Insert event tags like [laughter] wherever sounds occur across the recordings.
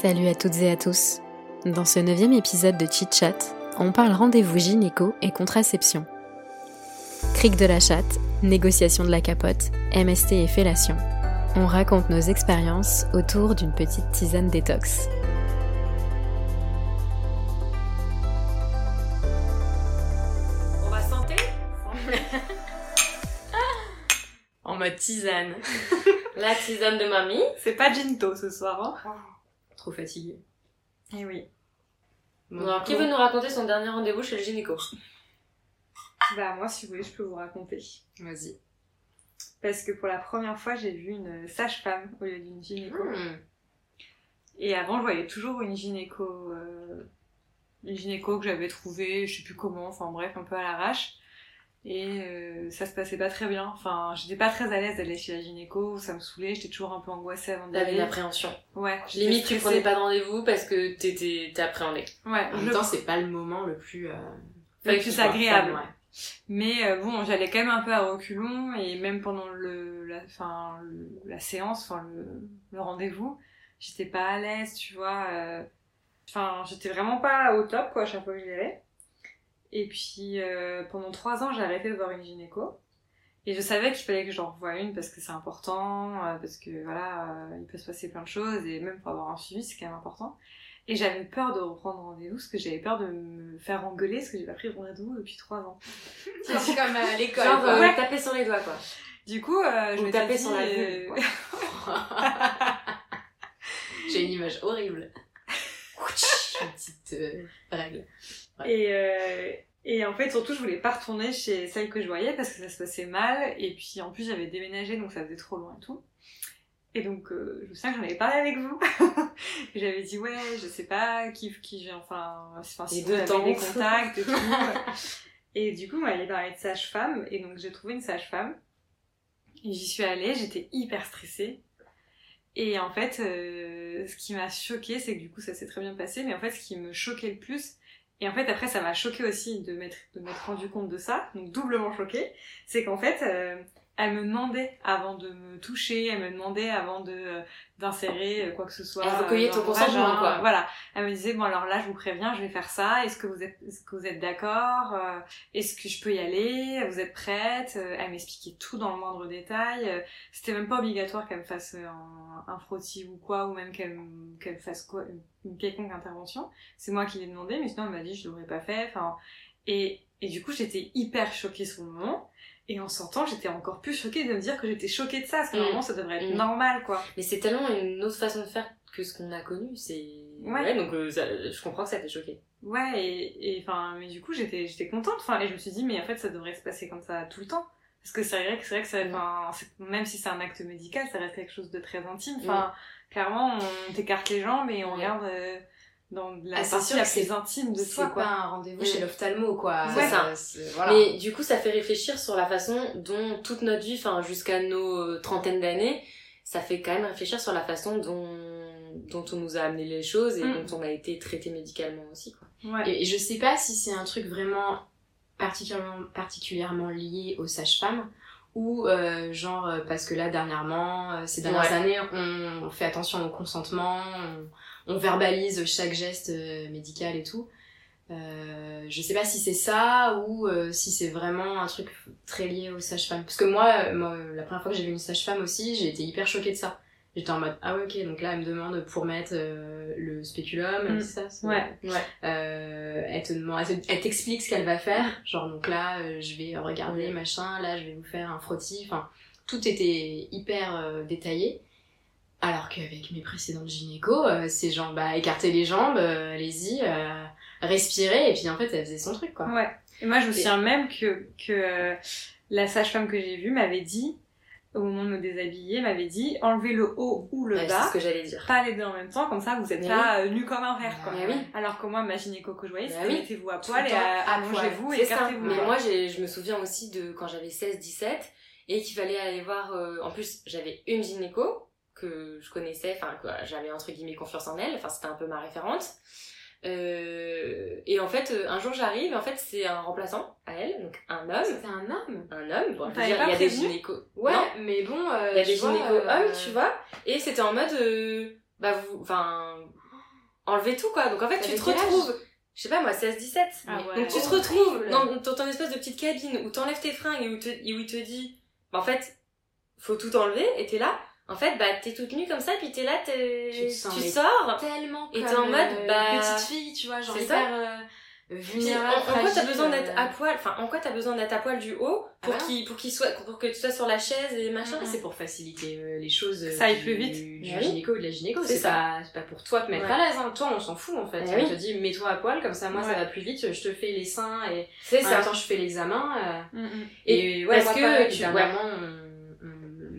Salut à toutes et à tous. Dans ce neuvième épisode de Chit Chat, on parle rendez-vous gynéco et contraception. Cric de la chatte, négociation de la capote, MST et fellation. On raconte nos expériences autour d'une petite tisane détox. On va santé En mode tisane. [laughs] La tisane de mamie. C'est pas Ginto ce soir, hein? Trop fatiguée. Eh oui. Bon, alors, qui veut nous raconter son dernier rendez-vous chez le gynéco [laughs] Bah moi, si vous voulez, je peux vous raconter. Vas-y. Parce que pour la première fois, j'ai vu une sage-femme au lieu d'une gynéco. Hmm. Et avant, je voyais toujours une gynéco... euh, Une gynéco que j'avais trouvée, je sais plus comment, enfin bref, un peu à l'arrache. Et euh, ça se passait pas très bien. Enfin, j'étais pas très à l'aise d'aller chez la gynéco, ça me saoulait, j'étais toujours un peu angoissée avant d'y T'avais une appréhension. Ouais, Limite, tu stressée. prenais pas de rendez-vous parce que t'étais t'es appréhendée. Ouais, En même temps, c'est pas le moment le plus. euh, Le plus agréable. Ouais. Mais euh, bon, j'allais quand même un peu à reculons et même pendant le, la, enfin, le- la séance, enfin le, le rendez-vous, j'étais pas à l'aise, tu vois. euh, Enfin, j'étais vraiment pas au top quoi à chaque fois que j'y allais. Et puis euh, pendant trois ans, j'ai arrêté de voir une gynéco. Et je savais qu'il fallait que j'en revoie une parce que c'est important, euh, parce que voilà, euh, il peut se passer plein de choses et même pour avoir un suivi, c'est quand même important. Et j'avais peur de reprendre rendez-vous parce que j'avais peur de me faire engueuler parce que j'ai pas pris rendez-vous depuis trois ans. [laughs] C'est comme à l'école. Genre, euh, ouais. taper sur les doigts, quoi. Du coup, euh, je taper dit, sur la vulve, [laughs] J'ai une image horrible. [laughs] Une petite euh, règle. et, euh, et en fait, surtout, je voulais pas retourner chez celle que je voyais parce que ça se passait mal. Et puis, en plus, j'avais déménagé, donc ça faisait trop loin et tout. Et donc, euh, je me souviens que j'en avais parlé avec vous. [laughs] j'avais dit, ouais, je sais pas qui, qui j'ai, enfin, enfin, si Les vous avez des contacts et tout. [laughs] et du coup, on m'avait parlé de sage-femme. Et donc, j'ai trouvé une sage-femme. Et j'y suis allée, j'étais hyper stressée. Et en fait, euh, ce qui m'a choquée, c'est que du coup, ça s'est très bien passé. Mais en fait, ce qui me choquait le plus, et en fait, après, ça m'a choqué aussi de m'être de m'être rendu compte de ça, donc doublement choqué, c'est qu'en fait, euh, elle me demandait avant de me toucher, elle me demandait avant de euh, d'insérer euh, quoi que ce soit. Elle recueillait euh, ton consentement, quoi. Voilà. Elle me disait bon alors là, je vous préviens, je vais faire ça. Est-ce que vous êtes est-ce que vous êtes d'accord Est-ce que je peux y aller Vous êtes prête Elle m'expliquait tout dans le moindre détail. C'était même pas obligatoire qu'elle me fasse un, un frottis ou quoi, ou même qu'elle me- qu'elle fasse quoi, une, quelconque intervention. C'est moi qui l'ai demandé, mais sinon elle m'a dit je l'aurais pas fait. Enfin, et, et du coup j'étais hyper choquée sur le moment. Et en sortant, j'étais encore plus choquée de me dire que j'étais choquée de ça, parce que Mm. normalement ça devrait être Mm. normal, quoi. Mais c'est tellement une autre façon de faire que ce qu'on a connu. C'est. Ouais. donc euh, ça- je comprends que ça t'ait choqué. Ouais, et, et enfin, mais du coup j'étais j'étais contente, enfin, et je me suis dit, mais en fait ça devrait se passer comme ça tout le temps. Parce que c'est vrai que c'est vrai que ça, Mm. c'est- même si c'est un acte médical, ça reste quelque chose de très intime. Enfin, clairement, on t'écarte les jambes et on Ouais. regarde euh, dans la Ah, c'est partie sûr la que plus c'est- intime de C'est toi, pas quoi. un rendez-vous Mm. chez l'ophtalmo, quoi. C'est ça. c'est- Voilà. Mais du coup, ça fait réfléchir sur la façon dont toute notre vie, enfin jusqu'à nos euh, trentaines d'années, ça fait quand même réfléchir sur la façon dont, dont on nous a amené les choses et Mm. dont on a été traité médicalement aussi. Quoi. Ouais. Et, et je sais pas si c'est un truc vraiment particulièrement, particulièrement lié aux sages-femmes ou euh, genre euh, parce que là dernièrement, euh, ces dernières Ouais. années, on, on fait attention au consentement, on, on verbalise chaque geste euh, médical et tout. Euh, je sais pas si c'est ça ou euh, si c'est vraiment un truc très lié aux sages-femmes. Parce que moi, moi, la première fois que j'ai vu une sage-femme aussi, j'ai été hyper choquée de ça. J'étais en mode ah ouais ok donc là elle me demande pour mettre euh, le spéculum Mm. c'est ça c'est- Ouais. Ouais. euh, elle te demande, elle te- elle t'explique ce qu'elle va faire. Genre, donc là, euh, je vais regarder, machin, là, je vais vous faire un frottis. Enfin, tout était hyper détaillé. Alors qu'avec mes précédentes gynéco, c'est genre, bah, écarter les jambes, allez-y, respirer, et puis en fait, elle faisait son truc, quoi. Ouais. Et moi, je me souviens même que, que la sage-femme que j'ai vue m'avait dit au moment de me déshabiller, m'avait dit enlevez le haut ou le Ouais, c'est bas, ce que j'allais dire. pas les deux en même temps, comme ça vous êtes Mais pas euh, nu comme un verre quoi. Oui. Alors que moi, ma gynéco que je voyais, Bah c'était oui. mettez-vous à poil et allongez-vous et écartez-vous. Mais moi, je me souviens aussi de quand j'avais 16-17 et qu'il fallait aller voir. euh, en plus, j'avais une gynéco que je connaissais, enfin, j'avais entre guillemets confiance en elle, enfin, c'était un peu ma référente. Euh, et en fait, euh, un jour j'arrive, en fait, c'est un remplaçant à elle, donc un homme. C'était un homme Un homme, bon, je veux dire, il y a des gynécos. Ouais, Non, mais bon. euh, il y a des gynécos euh, hommes, tu vois. Et c'était en mode, euh, bah, vous, enfin, enlevez tout, quoi. Donc en fait, tu te retrouves, je sais pas moi, 16-17. Ah ouais. Donc tu te retrouves dans, dans ton espèce de petite cabine où t'enlèves tes fringues et où, te- et où il te dit, bah, en fait, faut tout enlever, et t'es là. En fait, bah, t'es toute nue comme ça, puis t'es là, t'es, Tu te sens, mais sors. tellement Et t'es en mode, euh, bah, petite fille, tu vois, genre hyper euh, vulnérable, en, en quoi t'as besoin d'être euh, à poil, enfin, en quoi t'as besoin d'être à poil du haut pour Ah bah. qu'il, pour qu'il soit, pour que tu sois sur la chaise et machin? Ah, c'est pour faciliter euh, les choses Ça aille du, plus vite. du Ah oui. gynéco ou de la gynéco. C'est pas, c'est pas pour toi te mettre Ouais. à l'aise. Hein. Toi, on s'en fout en fait. Ah on oui. te dit mets-toi à poil, comme ça moi Ouais. ça va plus vite. Je te fais les seins et C'est en ça. même temps je fais l'examen. Et, ouais, parce moi, que tu- dernièrement,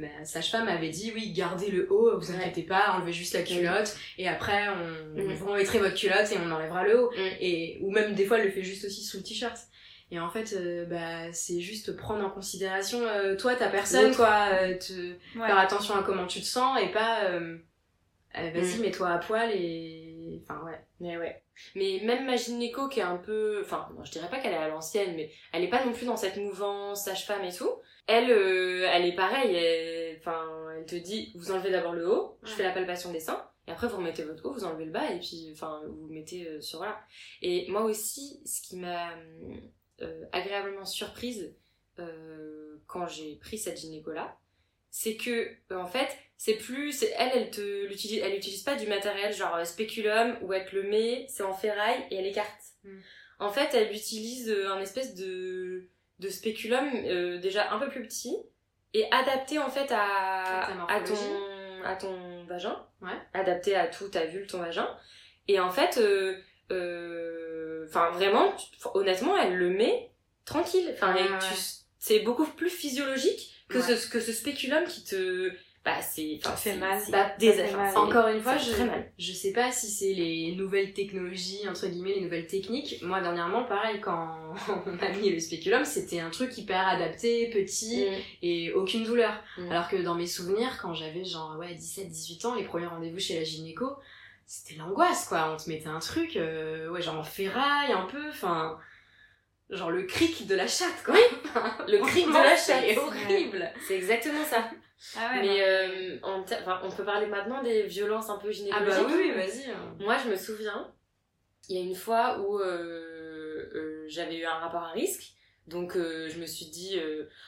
on- on- ma sage-femme avait dit oui, gardez le haut, vous inquiétez pas, enlevez juste la culotte et après on vous remettrez votre culotte et on enlèvera le haut. Mm. Et ou même des fois elle le fait juste aussi sous le t-shirt. Et en fait, euh, bah, c'est juste prendre en considération euh, toi, ta personne, quoi, euh, te, Ouais. faire attention à comment tu te sens et pas euh, vas-y Mm. mets-toi à poil et enfin ouais Mais ouais. Mais même ma gynéco qui est un peu, enfin, non, je dirais pas qu'elle est à l'ancienne, mais elle est pas non plus dans cette mouvance sage-femme et tout. Elle, elle est pareille. elle- Enfin, elle te dit, vous enlevez d'abord le haut, je fais la palpation des seins, et après vous remettez votre haut, vous enlevez le bas, et puis, enfin, vous mettez euh, sur voilà. Et moi aussi, ce qui m'a euh, agréablement surprise euh, quand j'ai pris cette gynéco là, c'est que en fait c'est plus elle elle te l'utilise elle utilise pas du matériel genre spéculum où elle te le met c'est en ferraille et elle écarte Mm. en fait elle utilise un espèce de de spéculum euh, déjà un peu plus petit et adapté en fait à ton à ton vagin. Ouais. adapté à tout ta vulve ton vagin. Et en fait euh, euh, enfin vraiment tu- honnêtement elle le met tranquille. Enfin Ouais, et ouais. tu- c'est beaucoup plus physiologique que ce que ce spéculum qui te bah c'est enfin, Ça fait mal. c'est Bah, des ça fait enfin, mal. c'est- Encore une fois, je sais pas si c'est les nouvelles technologies, entre guillemets, les nouvelles techniques. Moi, dernièrement, pareil, quand [laughs] on a mis le spéculum, c'était un truc hyper adapté, petit Mm. et aucune douleur. Mm. Alors que dans mes souvenirs, quand j'avais genre, ouais, 17, 18 ans, les premiers rendez-vous chez la gynéco, c'était l'angoisse, quoi. On te mettait un truc, euh, ouais, genre en ferraille, un peu, enfin. Genre le cric de la chatte, quoi. [laughs] le cric de la chatte C'est horrible. c'est exactement ça Ah ouais, mais euh, en ter- enfin, on peut parler maintenant des violences un peu Ah gynécologiques bah oui, oui, vas-y. hein. Moi, je me souviens, il y a une fois où euh, euh, j'avais eu un rapport à risque. Donc, je me suis dit...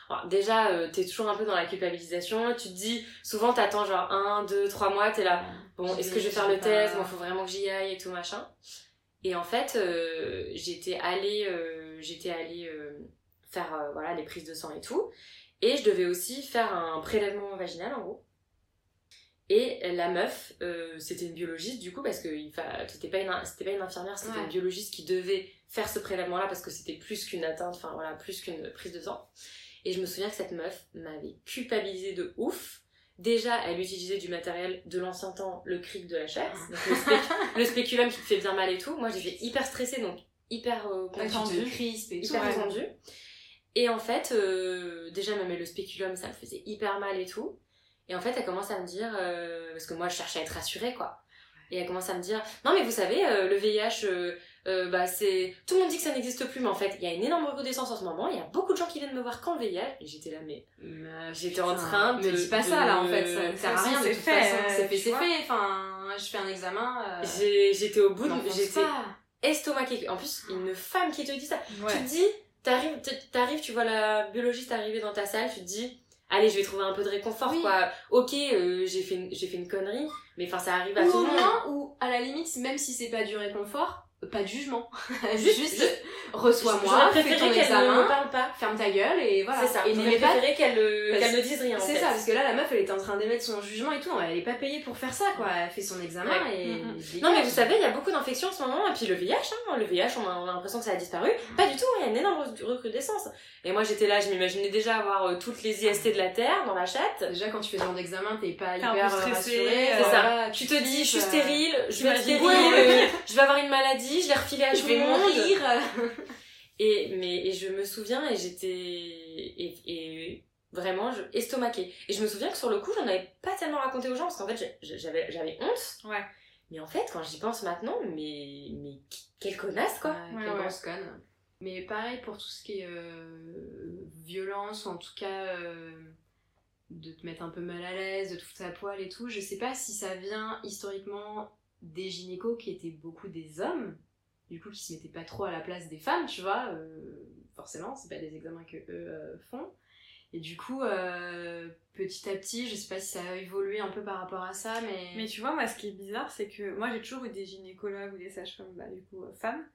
alors, déjà, t'es toujours un peu dans la culpabilisation. Tu te dis... Souvent, t'attends genre un, deux, trois mois. T'es là... Bon, est-ce que je vais faire le test? Bon, faut vraiment que j'y aille et tout, machin. Et en fait, j'étais allée... j'étais allée faire voilà, les prises de sang et tout. Et je devais aussi faire un prélèvement vaginal, en gros. Et la meuf, euh, c'était une biologiste du coup, parce que c'était pas, une, c'était pas une infirmière, c'était Ouais. une biologiste qui devait faire ce prélèvement-là parce que c'était plus qu'une atteinte, enfin voilà, plus qu'une prise de sang. Et je me souviens que cette meuf m'avait culpabilisée de ouf. Déjà, elle utilisait du matériel de l'ancien temps, le cric de la chatte, donc le, spéc- [laughs] le spéculum qui te fait bien mal et tout. Moi, j'étais hyper stressée, donc hyper euh, Ouais, tu contendue te crispes et tout. hyper ouais. Et en fait, euh, déjà même le spéculum, ça me faisait hyper mal et tout. Et en fait, elle commence à me dire, euh, parce que moi je cherchais à être rassurée quoi. Et elle commence à me dire, non mais vous savez, euh, le VIH, euh, euh, bah c'est, tout le monde dit que ça n'existe plus, mais en fait, il y a une énorme recrudescence en ce moment. Il y a beaucoup de gens qui viennent me voir quand le VIH. Et j'étais là, mais Mais J'étais en train de- Me dis pas ça là en fait, ça ne sert à rien de c'est toute fait, façon. C'est fait, c'est fait. Enfin, je fais un examen. Euh, j'étais au bout, de, j'étais estomaquée. En plus, une femme qui te dit ça. Ouais. Tu te dis, t'arrives, t'arrives, tu vois la biologiste arriver dans ta salle, tu te dis, allez, je vais trouver un peu de réconfort, Oui. quoi. Ok, euh, j'ai fait, une- j'ai fait une connerie, mais enfin, ça arrive à Ou tout au le monde. ou à la limite, même si c'est pas du réconfort, pas de jugement. [laughs] Juste- reçois-moi, J'aurais fais préféré ton qu'elle ne examen, me parle pas. ferme ta gueule et voilà. C'est ça. Et n'aimais pas qu'elle euh, qu'elle ne dise rien. en C'est fait. ça, parce que là, la meuf, elle était en train d'émettre son jugement et tout. Elle est pas payée pour faire ça, quoi. Elle fait son examen Ouais. et. Mhm. dégage. Non mais vous savez, il y a beaucoup d'infections en ce moment, et puis le VIH, hein, le VIH, on a, on a l'impression que ça a disparu. Pas du tout, il y a une énorme re- recrudescence. Et moi j'étais là, je m'imaginais déjà avoir euh, toutes les IST de la Terre dans la chatte. Déjà, quand tu fais ce genre d'examen, t'es pas hyper peu stressé, rassurée. euh, C'est ça. Tu te dis, je suis stérile, je vais stérile, je vais avoir une maladie, je vais refiler à tout Je vais le monde. mourir. [laughs] Et, mais, et je me souviens, et j'étais, et, et vraiment, je, estomaquée. Et je me souviens que sur le coup, j'en avais pas tellement raconté aux gens, parce qu'en fait, j'avais, j'avais honte. Ouais. Mais en fait, quand j'y pense maintenant, mais, mais quelle connasse, quoi. Ouais, Ouais, quelle ouais. grosse conne. Mais pareil pour tout ce qui est euh, violence, ou en tout cas euh, de te mettre un peu mal à l'aise, de te foutre à poil et tout, je sais pas si ça vient historiquement des gynécos qui étaient beaucoup des hommes, du coup qui se mettaient pas trop à la place des femmes, tu vois, euh, forcément, c'est pas des examens que eux euh, font. Et du coup, euh, petit à petit, je sais pas si ça a évolué un peu par rapport à ça, mais. Mais tu vois, moi, ce qui est bizarre, c'est que moi, j'ai toujours eu des gynécologues ou des sages-femmes, bah, du coup, femmes.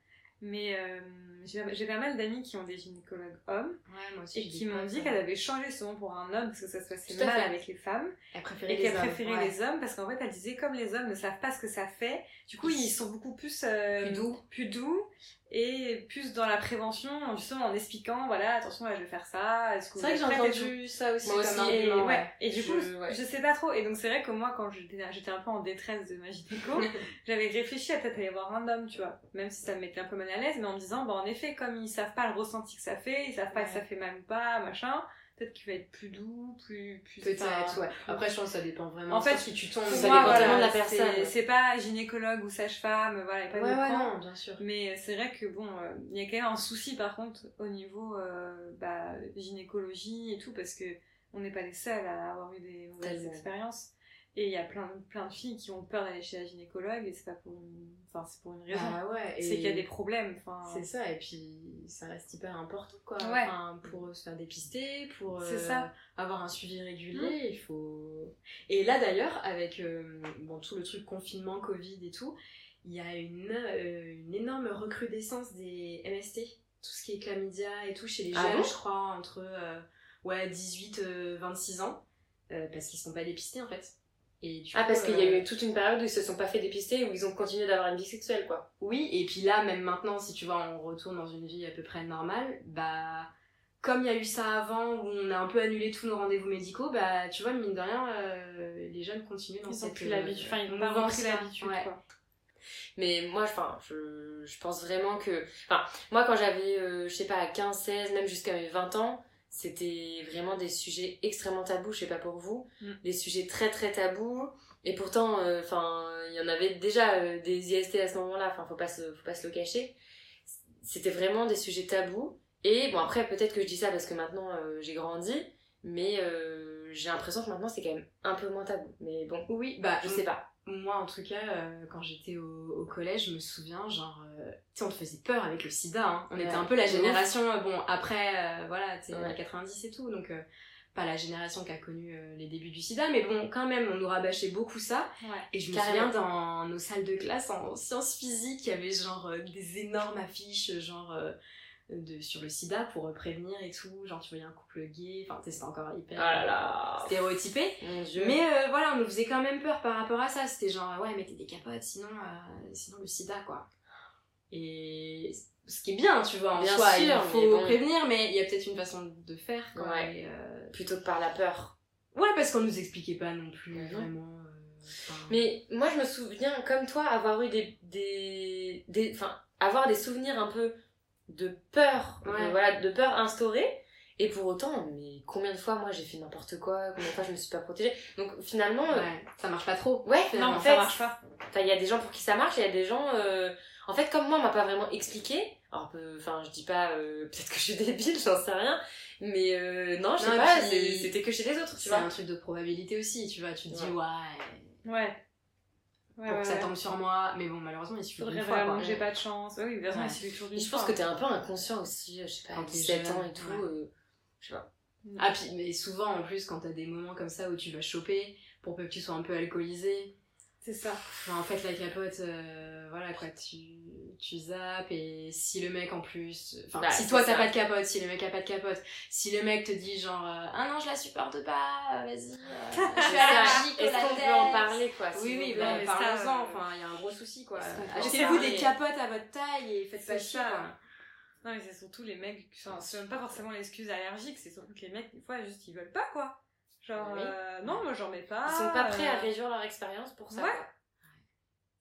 Mais euh, j'ai pas mal d'amis qui ont des gynécologues hommes Ouais, moi aussi, et qui m'ont dit euh, qu'elle avait changé son nom pour un homme parce que ça se passait Tout mal avec les femmes elle préférait et qu'elle préférait ouais. les hommes parce qu'en fait, elle disait comme les hommes ne savent pas ce que ça fait, du coup, ils sont beaucoup plus, euh, Plus doux. plus doux et plus dans la prévention, justement en expliquant, voilà, attention, là, je vais faire ça. est-ce que C'est vous vrai que j'ai entendu ça aussi Moi comme aussi, Et, argument, ouais. et du Je- coup, ouais. je sais pas trop. Et donc, c'est vrai que moi, quand j'étais j'étais un peu en détresse de ma gynéco, [laughs] j'avais réfléchi à peut-être aller voir un homme, tu vois. Même si ça me mettait un peu mal à l'aise, mais en me disant, bah, en effet, comme ils savent pas le ressenti que ça fait, ils savent pas Ouais. que ça fait mal ou pas, machin, peut-être qu'il va être plus doux, plus. plus Peut-être, ouais. Après, je pense que ça dépend vraiment. En fait, qui tu tombes. ça moi, dépend tellement de la personne. C'est pas gynécologue ou sage-femme, voilà, a pas Ouais, de ouais, non, bien sûr. Mais euh, c'est vrai que bon, euh, il y a quand même un souci par contre au niveau euh, bah, gynécologie et tout parce que on n'est pas les seuls à avoir eu des mauvaises expériences. Et il y a plein, plein de filles qui ont peur d'aller chez la gynécologue et c'est pas pour une, enfin c'est pour une raison. Ah ouais, c'est qu'il y a des problèmes. Enfin, C'est ça, et puis ça reste hyper important, quoi. Ouais. Enfin, pour se faire dépister, pour euh, ça. avoir un suivi régulier, il faut... Et là, d'ailleurs, avec euh, bon, tout le truc confinement, Covid et tout, il y a une, euh, une énorme recrudescence des MST. Tout ce qui est chlamydia et tout chez les Ah jeunes, bon je crois, entre ouais, 18 euh, 26 ans, parce qu'ils ne sont pas dépistés, en fait. Et du Ah, coup, parce qu'il y a euh, eu toute une période où ils se sont pas fait dépister, où ils ont continué d'avoir une vie sexuelle, quoi. Oui, et puis là, même maintenant, si tu vois, on retourne dans une vie à peu près normale, bah, comme il y a eu ça avant, où on a un peu annulé tous nos rendez-vous médicaux, bah, tu vois, mine de rien, euh, les jeunes continuent dans ils ont cette plus l'habitude. Enfin, ils n'ont pas repris l'habitude. Ouais. quoi. Mais moi, enfin, je, je pense vraiment que. Enfin, moi, quand j'avais, euh, je sais pas, 15, 16, même jusqu'à mes 20 ans, c'était vraiment des sujets extrêmement tabous, je sais pas pour vous. Mm. Des sujets très très tabous. Et pourtant, euh, enfin, il y en avait déjà euh, des IST à ce moment-là, enfin, faut pas se, faut pas se le cacher. C'était vraiment des sujets tabous. Et bon, après, peut-être que je dis ça parce que maintenant euh, j'ai grandi, mais euh, j'ai l'impression que maintenant c'est quand même un peu moins tabou. Mais bon, Oui, bah, je sais pas. Moi, en tout cas, euh, quand j'étais au, au collège, je me souviens, genre, euh, tu sais, on te faisait peur avec le sida, hein. On Ouais. était un peu la génération, euh, bon, après, euh, voilà, tu sais, Ouais. les 90 et tout, donc, pas la génération qui a connu les débuts du sida, mais bon, quand même, on nous rabâchait beaucoup ça. Ouais. Et je me Carrément. souviens dans nos salles de classe en sciences physiques, il y avait genre des énormes affiches, genre, de, sur le sida pour euh, prévenir et tout. Genre, tu voyais un couple gay, enfin, c'était encore hyper là là. euh, stéréotypé. Mon dieu. Mais euh, voilà, on nous faisait quand même peur par rapport à ça. C'était genre, ouais, mettez des capotes, sinon, euh, sinon le sida, quoi. Et ce qui est bien, tu vois, en Bien soi, sûr, il mais faut bon. prévenir, mais il y a peut-être une façon de faire, quoi. Ouais. et, euh, Plutôt que par la peur. ouais, parce qu'on nous expliquait pas non plus Mhm. vraiment. Mais moi, je me souviens, comme toi, avoir eu des. des, des enfin, avoir des souvenirs un peu de peur, de- Ouais. voilà, de peur instaurée. Et pour autant, mais combien de fois, moi, j'ai fait n'importe quoi, combien de fois je me suis pas protégée. Donc finalement, euh, ça marche pas trop. ouais, Non, en ça marche pas. Enfin, il y a des gens pour qui ça marche, il y a des gens. euh, En fait, comme moi, on m'a pas vraiment expliqué. Alors, enfin, je dis pas. euh, [laughs] Peut-être que je suis débile, j'en sais rien. Mais euh, non, je sais pas, puis- c'est- c'était que chez les autres, tu C'est vois. un truc de probabilité aussi, tu vois. Tu te dis, Ouais. ouais, Ouais. Pour que ça tombe sur moi. Mais bon, malheureusement, il suffit d'une fois, vraiment j'ai pas de chance. Oui, évidemment, Ouais. il suffit toujours d'une je pense fois. que t'es un peu inconscient aussi, euh, je sais pas, Quand à t'es 17 ans et tout. euh, je sais pas. Ah, puis, mais souvent, en plus, quand t'as des moments comme ça où tu vas choper, pour peu que tu sois un peu alcoolisé, C'est ça. Enfin, en fait, la capote, euh, voilà quoi, tu, tu zappes et si le mec en plus. Enfin, Bah, si toi t'as pas de capote, si le mec a pas de capote, si le mec te dit genre Ah non, je la supporte pas, vas-y, euh, [laughs] je ça. allergique Est-ce qu'on peut en parler, quoi Oui, oui, bah, parlons-en, enfin, il y a un gros souci quoi. Achetez-vous des capotes à votre taille et faites pas chier ça. quoi. Non, mais c'est surtout les mecs, enfin, c'est même pas forcément l'excuse allergique, c'est surtout que les mecs, des fois, juste ils veulent pas quoi. Genre, Oui. euh, non, moi j'en mets pas. Ils sont pas prêts à euh, réduire leur expérience pour ça. Ouais. quoi.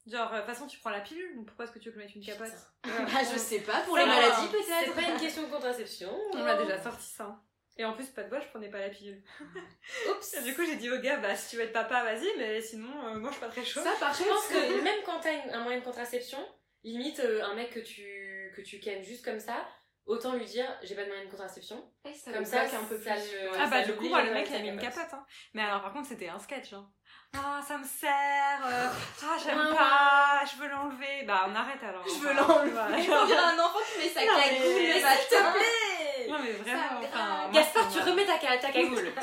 Genre, euh, de toute façon, tu prends la pilule, donc pourquoi est-ce que tu veux mettre une capote [laughs] Putain. Ah, je sais pas, pour les maladies C'est peut-être. pas une question de contraception. [laughs] On m'a déjà sorti ça. Et en plus, pas de bol, je prenais pas la pilule. [laughs] Oups. Du coup, j'ai dit au gars, bah si tu veux être papa, vas-y, mais sinon, euh, moi je suis pas très chaud. Ça, par Je pense contre, que même quand t'as un moyen de contraception, limite euh, un mec que tu que tu kennes juste comme ça, autant lui dire j'ai pas de moyen de contraception. Ouais, ça Comme me ça, bloque un peu plus. ça le- Ah bah du coup moi le mec il a mis une capote. hein. Mais alors par contre c'était un sketch hein. Ah ça me sert euh, Ah j'aime Ouais, pas Je veux l'enlever Bah on arrête alors Je veux l'enlever. voilà. [laughs] On dirait un enfant qui met sa Non, mais- cagoule le S'il matin. plaît Non mais vraiment enfin Gaspard, tu remets ta, ca- ta cagoule. [laughs]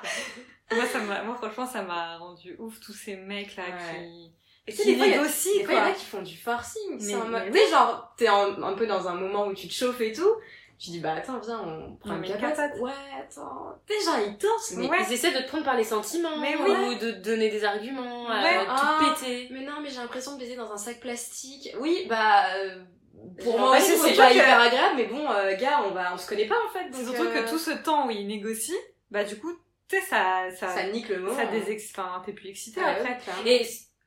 [laughs] moi, ça m'a moi franchement ça m'a rendu ouf tous ces mecs là Ouais. qui Et tu sais, qui des fois, il y il en a qui font du forcing. Mais- en mode- mais Tu sais, genre, t'es un peu dans un moment où tu te chauffes et tout. Tu dis, bah attends, viens, on prend une capote. Ouais, attends. Sais, genre, ils dansent. Mais Ouais. ils essaient de te prendre par les sentiments, Mais ou oui. de te donner des arguments, Ouais. tout Ah. péter. Mais non, mais j'ai l'impression de baiser dans un sac plastique. Oui, bah. euh, Pour moi bah, aussi, c'est pas que- hyper agréable, mais bon, euh, gars, on va, on se connaît pas en fait. Donc, surtout euh, que tout ce temps où ils négocient bah du coup tu sais ça ça ça nique le moment. ça désex... enfin t'es plus excité Ah, après ouais.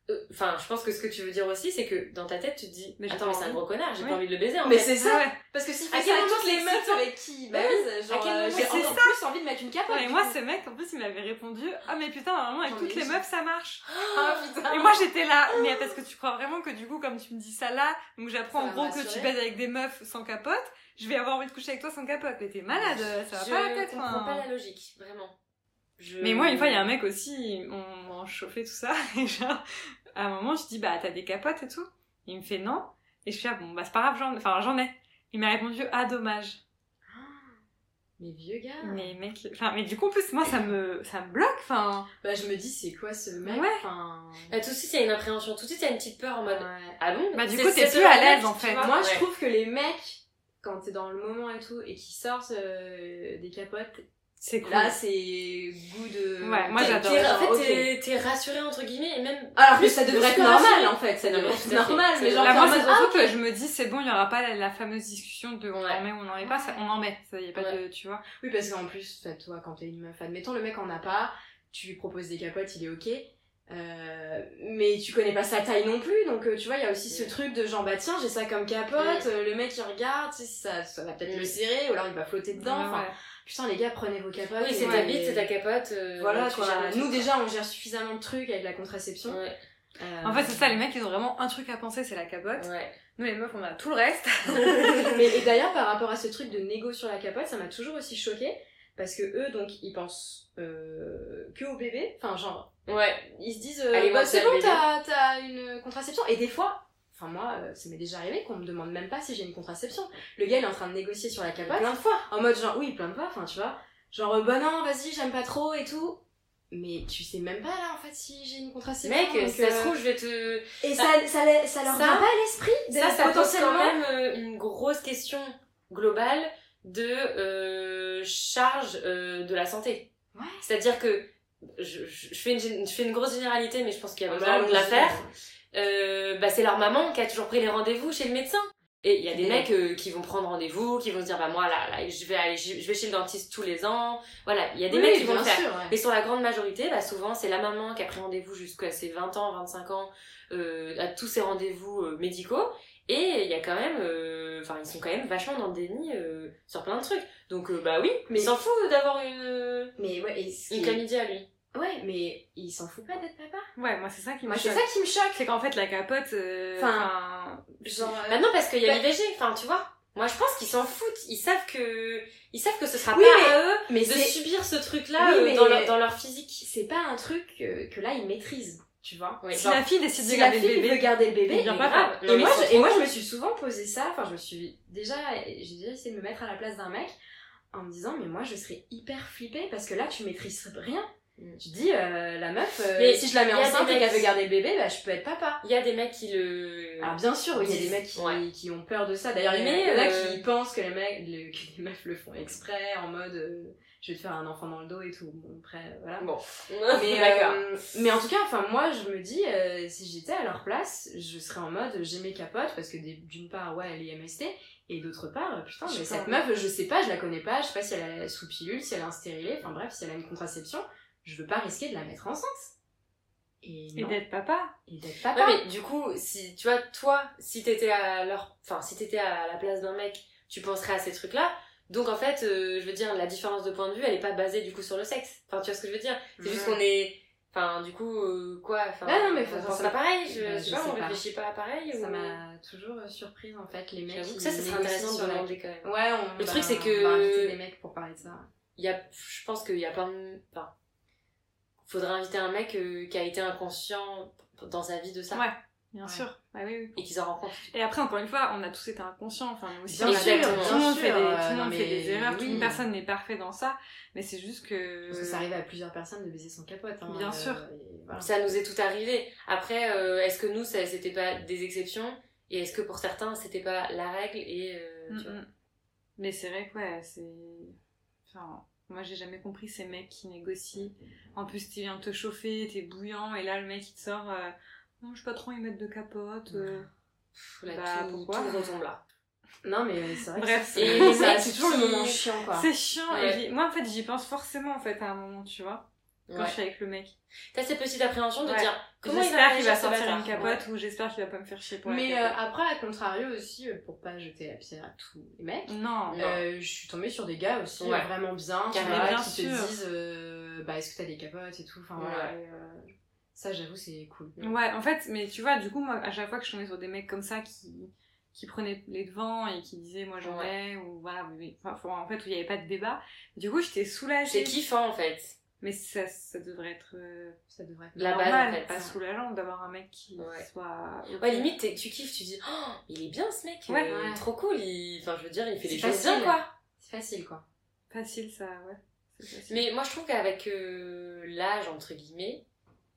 Euh, enfin, je pense que ce que tu veux dire aussi, c'est que dans ta tête, tu te dis, Mais j'ai attends, mais c'est un gros connard, j'ai pas envie de le baiser en Mais c'est ça. Ah ouais. Parce que s'il À fait quel ça à moment toutes les meufs avec qui il Bah baise, genre, euh, j'ai encore plus envie de mettre une capote. et moi ce mec en plus il m'avait répondu ah mais putain normalement avec toutes les meufs ça marche [laughs] Ah putain. Et moi j'étais là, mais parce que tu crois vraiment que du coup, comme tu me dis ça là, donc j'apprends en gros que tu baises avec des meufs sans capote, je vais avoir envie de coucher avec toi sans capote. Mais t'es malade, ça va je pas la tête. comprends enfin. pas la logique, vraiment. Je- Mais moi, une fois, il y a un mec aussi, on m'en chauffait tout ça, [laughs] et genre, à un moment, je dis, bah, t'as des capotes et tout Il me fait non, et je fais, ah bon, bah, c'est pas grave, j'en, enfin, j'en ai. Il m'a répondu, ah, dommage. [gasps] Mais vieux gars. Mais mec, enfin, mais du coup, en plus, moi, ça me, ça me bloque, enfin. Bah, je me dis, c'est quoi ce mec Ouais. Enfin. Bah, tout de suite, il y a une appréhension, tout de suite, il y a une petite peur en mode, Ouais. ah bon Bah, du coup, t'es c'est plus à l'aise, en fait. Moi, Ouais. je trouve que les mecs, quand t'es dans le moment et tout, et qui sortent euh, des capotes, C'est cool. là, c'est goût de. Ouais, moi, T'es- j'adore. En fait, t'es- t'es rassuré entre guillemets, et même. Alors que plus- ça devrait être que normal en fait, ça devrait être normal, mais genre moi, c'est ah, surtout que je me dis, c'est bon, il y aura pas la, la fameuse discussion de on Ouais. en met ou on en met pas, ça, on en met. Ça y a pas Ouais. de, tu vois. Oui, parce qu'en plus, toi, quand t'es une meuf, admettons le mec en a pas, tu lui proposes des capotes, il est ok. Euh, mais tu connais pas sa taille non plus, donc euh, tu vois, il y a aussi ce truc de genre, bah tiens, j'ai ça comme capote, euh, le mec il regarde, ça, ça va peut-être le serrer, ou alors il va flotter dedans. Putain, les gars, prenez vos capotes. Oui, c'est ta bite, c'est ta capote. euh, Voilà, tu quoi. Nous déjà, on gère suffisamment de trucs avec la contraception. Ouais, Euh, En fait, c'est ça, les mecs, ils ont vraiment un truc à penser, c'est la capote. ouais. Nous, les meufs, on a tout le reste. [laughs] [laughs] Mais et d'ailleurs, par rapport à ce truc de négo sur la capote, ça m'a toujours aussi choqué parce que eux, donc, ils pensent euh, que au bébé. Enfin, genre, Ouais. ils se disent, euh, bah, c'est bon, t'as une contraception. Et des fois, enfin moi, euh, ça m'est déjà arrivé qu'on me demande même pas si j'ai une contraception. Le gars, il est en train de négocier sur la capote. Plein de fois. En mode genre, oui, plein de fois, enfin, tu vois. Genre, euh, bah non, vas-y, j'aime pas trop et tout. Mais tu sais même pas là en fait si j'ai une contraception. Mec, donc, si ça se euh, trouve, je vais te. Et ça, ça, leur vient pas à l'esprit Ça, ça pose potentiellement. quand même euh, une grosse question globale de euh, charge de la santé. Ouais. C'est-à-dire que je, je, je fais une, je fais une grosse généralité, mais je pense qu'il y a besoin de la faire. Euh, bah, c'est leur maman qui a toujours pris les rendez-vous chez le médecin. Et il y a des mecs euh, qui vont prendre rendez-vous, qui vont se dire bah moi là, là je vais aller, je vais chez le dentiste tous les ans. Voilà, il y a des Oui, mecs qui vont le faire. sûr, ouais. Mais sur la grande majorité, bah souvent c'est la maman qui a pris rendez-vous jusqu'à ses 20 ans, 25 ans, euh, à tous ses rendez-vous euh, médicaux. Et il y a quand même, euh, enfin ils sont quand même vachement dans le déni euh, sur plein de trucs. Donc bah oui, mais il s'en fout d'avoir une Mais ouais, et une chlamydia lui. Ouais, mais il s'en fout pas d'être papa. Ouais, moi, c'est ça qui me Moi, c'est choque. ça qui me choque. C'est qu'en fait, la capote, euh, Enfin, Genre, euh, Bah non parce qu'il y a Bah- l'IVG, enfin tu vois. Moi je pense qu'ils s'en foutent, ils savent que ils savent que ce sera Oui, pas mais- à eux mais de c'est subir ce truc-là Oui, euh, mais- dans, leur, dans leur physique. c'est pas un truc que, que là ils maîtrisent, tu vois. Oui, si genre, la fille décide de Si la garder fille le veut bébé, garder le bébé, mais pas grave. Non, Et moi, c'est je, et moi, je me suis souvent posé ça. Enfin, je me suis déjà, j'ai déjà essayé de me mettre à la place d'un mec en me disant, mais moi, je serais hyper flippée parce que là, tu maîtrises rien. Mm. Tu te dis, euh, la meuf, euh, Mais si je la mets enceinte et qu'elle veut garder le bébé, bah, je peux être papa. Il y a des mecs qui le. Alors bien sûr, oui, il y a des mecs qui, ouais. qui ont peur de ça. D'ailleurs, il y en a euh, qui pensent que les mecs, le- [laughs] que les meufs le font exprès, en mode, euh, je vais te faire un enfant dans le dos et tout. Bon, après, voilà. Bon. Mais, [laughs] euh, mais en tout cas, enfin moi je me dis, euh, si j'étais à leur place, je serais en mode j'ai mes capotes parce que d'une part ouais elle est MST et d'autre part euh, putain Je mais cette meuf je sais pas, je la connais pas, je sais pas si elle a sous pilule, si elle un stérilet, enfin bref si elle a une contraception, je veux pas risquer de la mettre enceinte. Et, Et non. d'être papa. Et d'être papa. Ouais, mais du coup, si tu vois, toi, si t'étais à leur, enfin, si t'étais à la place d'un mec, tu penserais à ces trucs-là. Donc en fait, euh, je veux dire, la différence de point de vue, elle est pas basée du coup sur le sexe. Enfin, tu vois ce que je veux dire? C'est juste qu'on est, enfin, du coup, euh, quoi Enfin, Ah non, mais on faut- pense pas pareil. Je, Bah, je sais pas, sais on pas. réfléchit pas pareil. Ça ou- m'a toujours euh, surprise en fait les mecs J'avoue qui que ça, ça serait intéressant de demander quand même. Ouais, on, Le bah, truc, c'est on que- va inviter des mecs pour parler de ça. Il y a, je pense qu'il y a plein de, enfin, faudrait inviter un mec euh, qui a été inconscient dans sa vie de ça Ouais, bien Ouais. sûr. Bah oui, oui. et qui s'en rend compte. Et après, encore une fois, on a tous été inconscients. Enfin, nous aussi, Bien on a- sûr, tout le monde sûr, fait des, euh, tout monde fait des erreurs, oui. toute personne n'est parfait dans ça. Mais c'est juste que. Parce que ça arrive à plusieurs personnes de baiser son capote. Hein, Bien euh, sûr. et voilà. Ça nous est tout arrivé. Après, euh, est-ce que nous, ça- c'était pas des exceptions? Et est-ce que pour certains, c'était pas la règle? Et euh, tu Mm, vois. mm. Mais c'est vrai que ouais, c'est. Enfin, moi j'ai jamais compris ces mecs qui négocient. En plus, tu viens te chauffer, t'es bouillant, et là le mec il te sort. euh, non, je sais pas trop y mettre de capote. euh. Pff, là, Bah, tout, pourquoi tout là. Non, mais c'est vrai Bref. c'est- Et les [laughs] ça, mecs c'est toujours le moment chiant, quoi. C'est chiant, Ouais. et j'y- moi en fait j'y pense forcément en fait à un moment, tu vois, quand Ouais. je suis avec le mec. T'as cette petite appréhension de dire J'espère qu'il va sortir une capote ou j'espère qu'il va pas me faire chier pour la Mais euh, après, à contrario aussi, euh, pour pas jeter la pierre à tous les mecs, Non. Non. euh, je suis tombée sur des gars aussi Ouais. vraiment bien, Carrément. vois, Bien qui sûr. te disent euh, bah, est-ce que t'as des capotes et tout. Enfin voilà. Et, euh, ça, j'avoue, c'est cool. Ouais, en fait, mais tu vois, du coup, moi, à chaque fois que je tombais sur des mecs comme ça qui, qui prenaient les devants et qui disaient moi j'en Ouais. ai, ou voilà, mais- enfin, faut- en fait, où il n'y avait pas de débat, du coup, j'étais C'est soulagée. kiffant en fait. Mais ça, ça devrait être euh, Ça devrait être La base, normal, en fait. pas soulageant d'avoir un mec qui Ouais. soit. Ouais, limite, tu kiffes, tu dis, oh, il est bien ce mec, Ouais. euh, Ouais. trop cool. Il... Enfin, je veux dire, il fait les choses bien quoi. C'est facile, quoi. Facile, ça, ouais. Facile. Mais moi, je trouve qu'avec euh, l'âge, entre guillemets,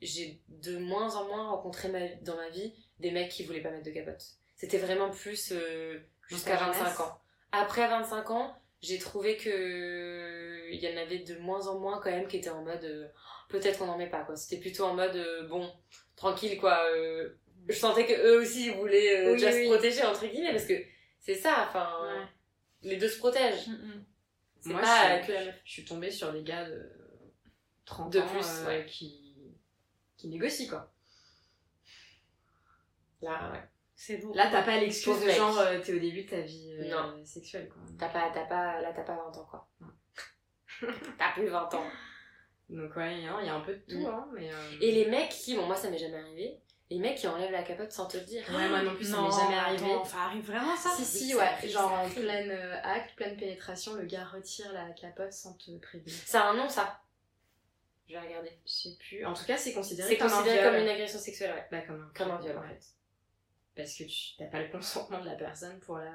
j'ai de moins en moins rencontré ma- dans ma vie des mecs qui voulaient pas mettre de capote. C'était vraiment plus euh, jusqu'à ta 25 jeunesse. ans. Après 25 ans, j'ai trouvé que il y en avait de moins en moins quand même qui étaient en mode euh, peut-être qu'on n'en met pas quoi. C'était plutôt en mode euh, bon, tranquille quoi. euh, je sentais que eux aussi ils voulaient euh, Oui, déjà oui. se protéger entre guillemets parce que c'est ça, enfin Ouais. les deux se protègent. Mm, mm. C'est Moi, pas je, que meuf. je suis tombée sur des gars de 30 De ans plus, euh, ouais. qui, qui négocient, quoi. Là, ouais. C'est lourd. Là, t'as pas l'excuse de mec. genre, t'es au début de ta vie euh, Non. sexuelle, quoi. T'as pas, t'as pas, là t'as pas 20 ans quoi. Non. [laughs] t'as plus 20 ans. Donc, ouais, il y, a a un peu de tout, Mm. hein, mais... euh, Et les mecs qui, bon moi ça m'est jamais arrivé, les mecs qui enlèvent la capote sans te le dire. Ouais, moi non plus, ça Non, m'est jamais arrivé. attends, ça arrive vraiment ça Si, si, ça ouais. genre ça en pleine euh, acte, pleine pénétration, le gars retire la capote sans te prévenir. C'est un nom ça. Je vais regarder. Je sais plus. En tout cas, c'est considéré C'est comme considéré un viol. comme une agression sexuelle, ouais. Bah, comme un, Comme un viol en fait. Parce que tu t'as pas le consentement de la personne pour la,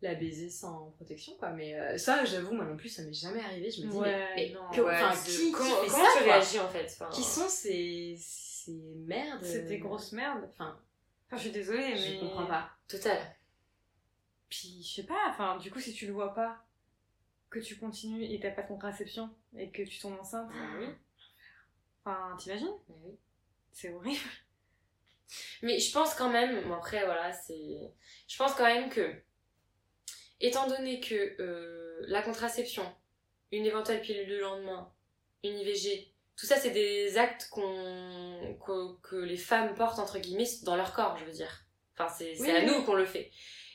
la baiser sans protection, quoi. Mais euh, ça, j'avoue, moi non plus, ça m'est jamais arrivé. Je me dis, Ouais, mais, mais non. que- Ouais, qui, comment, fait comment ça, tu quoi réagis en fait enfin, Qui sont ces, ces merdes C'est des euh, grosses merdes. Enfin, Enfin, je suis désolée, mais. je comprends pas. Total. Puis, je sais pas, enfin, du coup, si tu le vois pas, que tu continues et t'as pas de contraception et que tu tombes enceinte, Ah oui. enfin, t'imagines? Ah oui. C'est horrible. Mais je pense quand même, bon après voilà, c'est. Je pense quand même que, étant donné que euh, la contraception, une éventuelle pilule de lendemain, une IVG, tout ça c'est des actes qu'on que, que les femmes portent entre guillemets dans leur corps, je veux dire. Enfin, c'est Oui, à oui. nous qu'on le fait.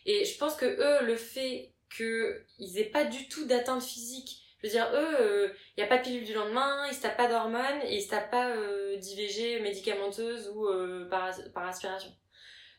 Et je pense que eux, le fait qu'ils aient pas du tout d'atteinte physique, je veux dire, eux, il n'y a pas de pilule du lendemain, ils se tapent pas d'hormones, et ils se tapent pas euh, d'IVG médicamenteuse ou euh, par, par aspiration.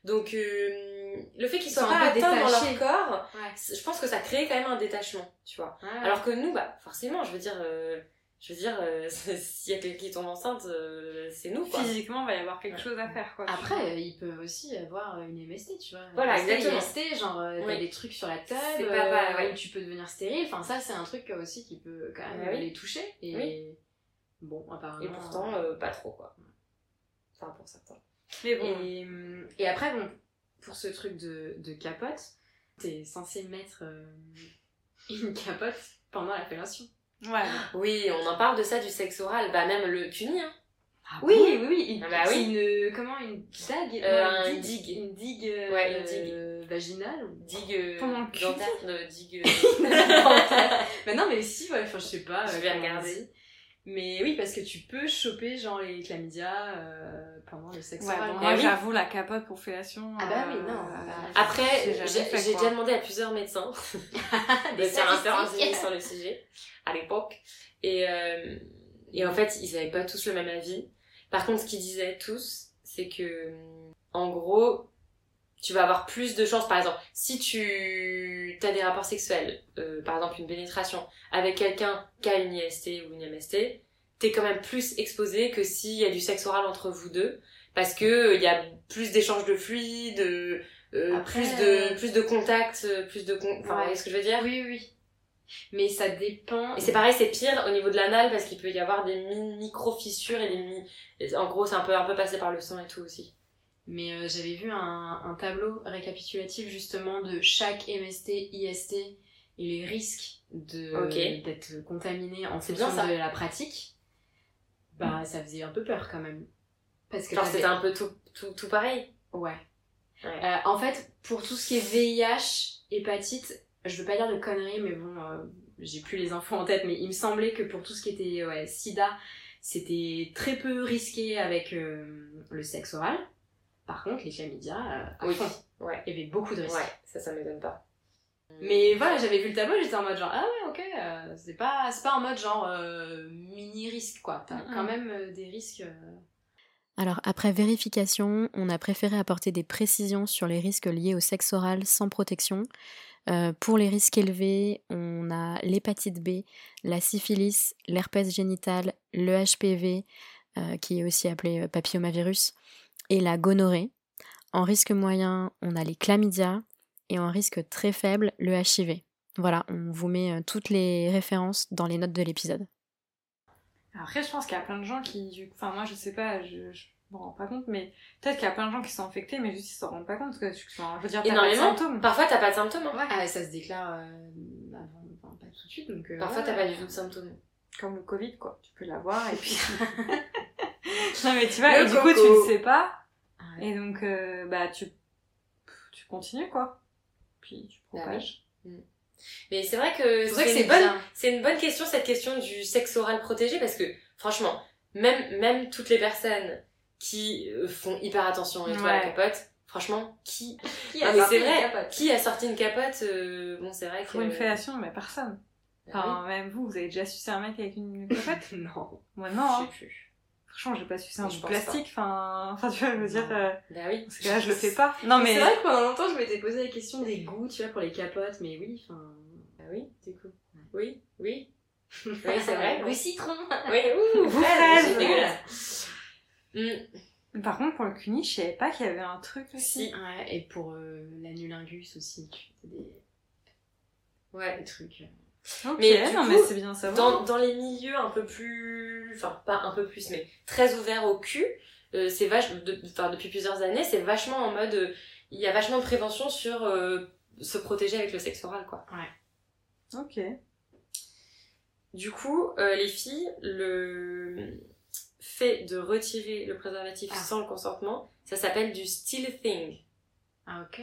Donc, euh, le fait qu'ils Ils soient sont pas un peu atteints dans leur corps, Ouais. je pense que ça crée quand même un détachement, tu vois. Alors que nous, bah, forcément, je veux dire, euh, je veux dire, euh, [laughs] s'il y a quelqu'un qui tombe enceinte, euh, c'est nous, quoi. Physiquement, il va y avoir quelque chose à faire, quoi. Après, euh, ils peuvent aussi avoir une MST, tu vois. Voilà, MST, exactement. IST, genre, euh, t'as Oui. des trucs sur la table, pas où tu peux devenir stérile. Enfin, ça, c'est un truc aussi qui peut quand même Ah oui. les toucher. Et Oui. Bon, apparemment. Et pourtant, euh, pas trop, quoi. Enfin, pour certains. Mais bon. Et, euh, et après, bon, pour ce truc de, de capote, t'es censé mettre euh, une capote pendant la fellation. Ouais. Oui, on en parle de ça, du sexe oral. Bah, même le cuni, hein. oui, oui, oui, une, Ah bah c'est oui. une, comment, une dague? Euh, une digue. Une digue, euh, Ouais, une digue. euh, vaginale ou- Digue Pendant le cul. dentaire, de digue... [laughs] [laughs] Mais non, mais si, ouais, enfin, je sais pas. Je vais regarder. Mais oui, parce que tu peux choper, genre, les chlamydia euh, pendant le sexe Ouais, oral. bon, Eh moi oui. j'avoue la capote pour fellation. Ah bah oui, euh, non. Après, j'ai déjà demandé à plusieurs médecins [laughs] [laughs] de faire un peu sur le sujet à l'époque. Et, euh, et en fait, ils avaient pas tous le même avis. Par contre, ce qu'ils disaient tous, c'est que, en gros, tu vas avoir plus de chances, par exemple, si tu as des rapports sexuels, euh, par exemple une pénétration, avec quelqu'un qui a une IST ou une MST, t'es quand même plus exposé que s'il y a du sexe oral entre vous deux, parce que euh, il y a plus d'échanges de fluides, euh, euh, Après, plus de euh, plus de contacts, euh, plus de con... enfin, Ouais. vous voyez ce que je veux dire? Oui, oui. Mais ça dépend. Et c'est pareil, c'est pire au niveau de l'anal parce qu'il peut y avoir des mi- micro-fissures et des mi... En gros, c'est un peu, un peu passé par le sang et tout aussi. Mais euh, j'avais vu un, un tableau récapitulatif justement de chaque MST, IST et les risques d'être contaminé en fonction bien ça. de la pratique. Bah, ça faisait un peu peur quand même. Parce que c'était un peu tout, tout, tout pareil. Ouais. Ouais. Euh, en fait, pour tout ce qui est VIH, hépatite, je veux pas dire de conneries, mais bon, euh, j'ai plus les infos en tête, mais il me semblait que pour tout ce qui était ouais, sida, c'était très peu risqué avec euh, le sexe oral. Par contre, les chlamydia, euh, à Oui. Ouais. Il y avait beaucoup de risques. Ouais, ça, ça m'étonne pas. Mais voilà, j'avais vu le tableau, j'étais en mode genre, ah ouais, ok, euh, c'est pas, c'est pas en mode genre euh, mini risque quoi. T'as quand même euh, des risques. euh, Alors après vérification, on a préféré apporter des précisions sur les risques liés au sexe oral sans protection. Euh, pour les risques élevés, on a l'hépatite B, la syphilis, l'herpès génital, le HPV, euh, qui est aussi appelé euh, papillomavirus, et la gonorrhée. En risque moyen, on a les chlamydia, et en risque très faible, le HIV. Voilà, on vous met euh, toutes les références dans les notes de l'épisode. Après, je pense qu'il y a plein de gens qui. Enfin, moi, je sais pas, je, je me rends pas compte, mais peut-être qu'il y a plein de gens qui sont infectés, mais juste ils s'en rendent pas compte. Que, enfin, je veux dire, t'as pas de Énormément. symptômes. Parfois, t'as pas de symptômes. hein. Ah, ça se déclare euh, avant, enfin, pas tout de suite, donc. euh, Parfois, ouais. t'as pas du tout de symptômes. Comme le Covid, quoi. Tu peux l'avoir et puis. [laughs] non, mais tu vois, Le et du coup, tu le sais pas, Ah ouais. et donc, euh, bah, tu. Tu continues, quoi. Puis tu Ah propages. Mais c'est vrai que C'est bonne, une bonne question cette question du sexe oral protégé parce que franchement, même même toutes les personnes qui euh, font hyper attention et à la Ouais. capote, franchement, qui Qui Ah, a mais sorti une capote? qui a sorti une capote euh, Bon, c'est vrai que Pour une fellation, mais personne. Bah oui. Enfin, même vous, vous avez déjà sucé un mec avec une [laughs] capote? Non. Moi, non. hein. Je sais plus. Franchement, j'ai pas bout de pense plastique. Enfin, enfin, tu vois, je veux dire. Euh, Bah oui. Parce que là, je le fais pas. Non, mais. C'est vrai que pendant longtemps, je m'étais posé la question des goûts, tu vois, pour les capotes, mais oui, enfin. Bah oui, du coup. Oui, oui. Oui, c'est vrai. [laughs] Le citron Oui, ouh, [laughs] dégueulasse. Hmm, Par contre, pour le cuni, je savais pas qu'il y avait un truc aussi. Si. Ouais, et pour euh, l'anulingus aussi, tu fais des, Ouais. des trucs. Mais du non, coup, mais c'est bien savoir. Dans, dans les milieux un peu plus, enfin pas un peu plus, mais très ouverts au cul, euh, c'est vache, de- enfin depuis plusieurs années, c'est vachement en mode, euh, il y a vachement de prévention sur euh, se protéger avec le sexe oral, quoi. Ok. Du coup, euh, les filles, le fait de retirer le préservatif Ah. sans le consentement, ça s'appelle du still thing. Ah, ok.